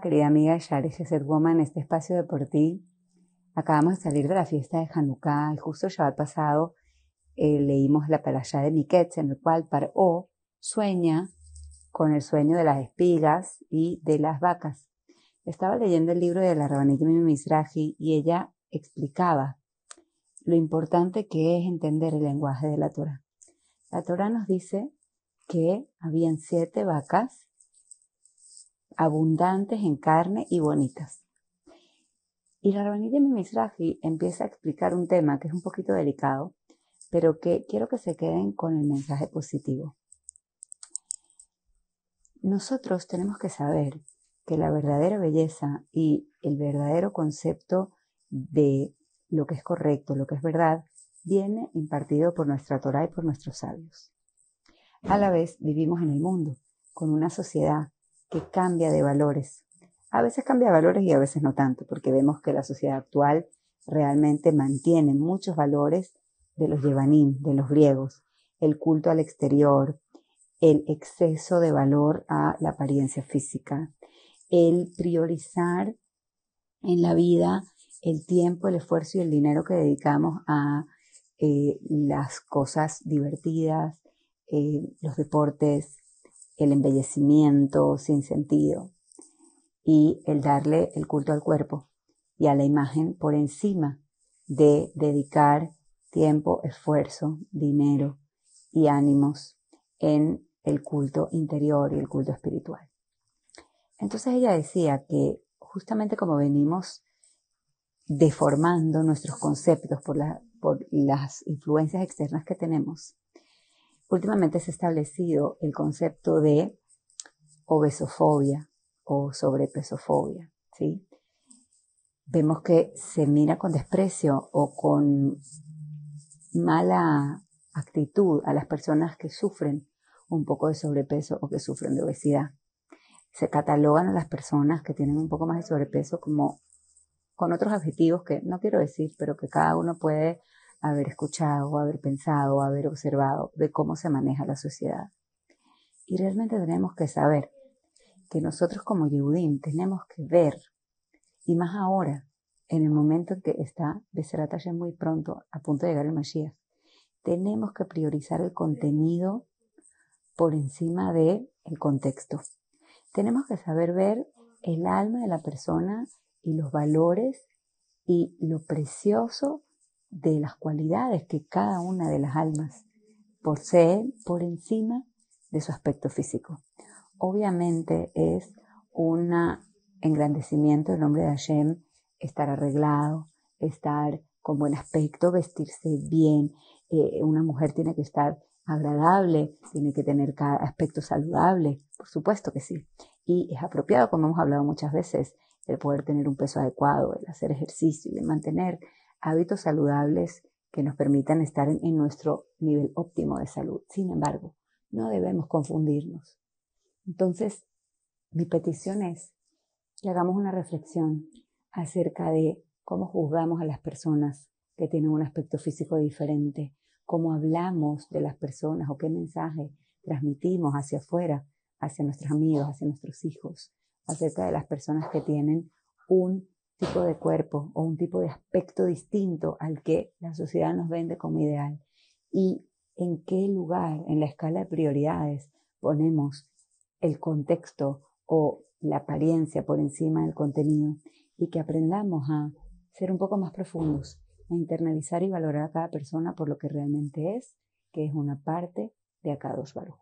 Querida amiga Shari Ser Woman, este espacio de por ti. Acabamos de salir de la fiesta de Hanukkah y justo el Shabbat pasado eh, leímos la parashá de Miketz, en el cual Paró sueña con el sueño de las espigas y de las vacas. Estaba leyendo el libro de la Rabanita Mizrahi y ella explicaba lo importante que es entender el lenguaje de la Torah. La Torah nos dice que habían siete vacas abundantes en carne y bonitas. Y la Rabanita Mizrahi empieza a explicar un tema que es un poquito delicado, pero que quiero que se queden con el mensaje positivo. Nosotros tenemos que saber que la verdadera belleza y el verdadero concepto de lo que es correcto, lo que es verdad, viene impartido por nuestra Torah y por nuestros sabios. A la vez vivimos en el mundo, con una sociedad que cambia de valores. A veces cambia de valores y a veces no tanto, porque vemos que la sociedad actual realmente mantiene muchos valores de los yevanim, de los griegos, el culto al exterior, el exceso de valor a la apariencia física, el priorizar en la vida el tiempo, el esfuerzo y el dinero que dedicamos a eh, las cosas divertidas, eh, los deportes, el embellecimiento sin sentido y el darle el culto al cuerpo y a la imagen por encima de dedicar tiempo, esfuerzo, dinero y ánimos en el culto interior y el culto espiritual. Entonces ella decía que justamente como venimos deformando nuestros conceptos por, por las influencias externas que tenemos, últimamente se ha establecido el concepto de obesofobia o sobrepesofobia, ¿sí? Vemos que se mira con desprecio o con mala actitud a las personas que sufren un poco de sobrepeso o que sufren de obesidad. Se catalogan a las personas que tienen un poco más de sobrepeso como con otros adjetivos que no quiero decir, pero que cada uno puede haber escuchado, haber pensado, haber observado de cómo se maneja la sociedad. Y realmente tenemos que saber que nosotros como Yehudim tenemos que ver, y más ahora, en el momento en que está Beserat muy pronto a punto de llegar el Mashiach, tenemos que priorizar el contenido por encima del el contexto. Tenemos que saber ver el alma de la persona y los valores y lo precioso de las cualidades que cada una de las almas posee por encima de su aspecto físico. Obviamente es un engrandecimiento del nombre de Hashem estar arreglado, estar con buen aspecto, vestirse bien. Eh, una mujer tiene que estar agradable, tiene que tener cada aspecto saludable, por supuesto que sí. Y es apropiado, como hemos hablado muchas veces, el poder tener un peso adecuado, el hacer ejercicio y el mantener hábitos saludables que nos permitan estar en nuestro nivel óptimo de salud. Sin embargo, no debemos confundirnos. Entonces, mi petición es que hagamos una reflexión acerca de cómo juzgamos a las personas que tienen un aspecto físico diferente, cómo hablamos de las personas o qué mensaje transmitimos hacia afuera, hacia nuestros amigos, hacia nuestros hijos, acerca de las personas que tienen un tipo de cuerpo o un tipo de aspecto distinto al que la sociedad nos vende como ideal. Y en qué lugar en la escala de prioridades ponemos el contexto o la apariencia por encima del contenido y que aprendamos a ser un poco más profundos, a internalizar y valorar a cada persona por lo que realmente es, que es una parte de Akadosh Baruj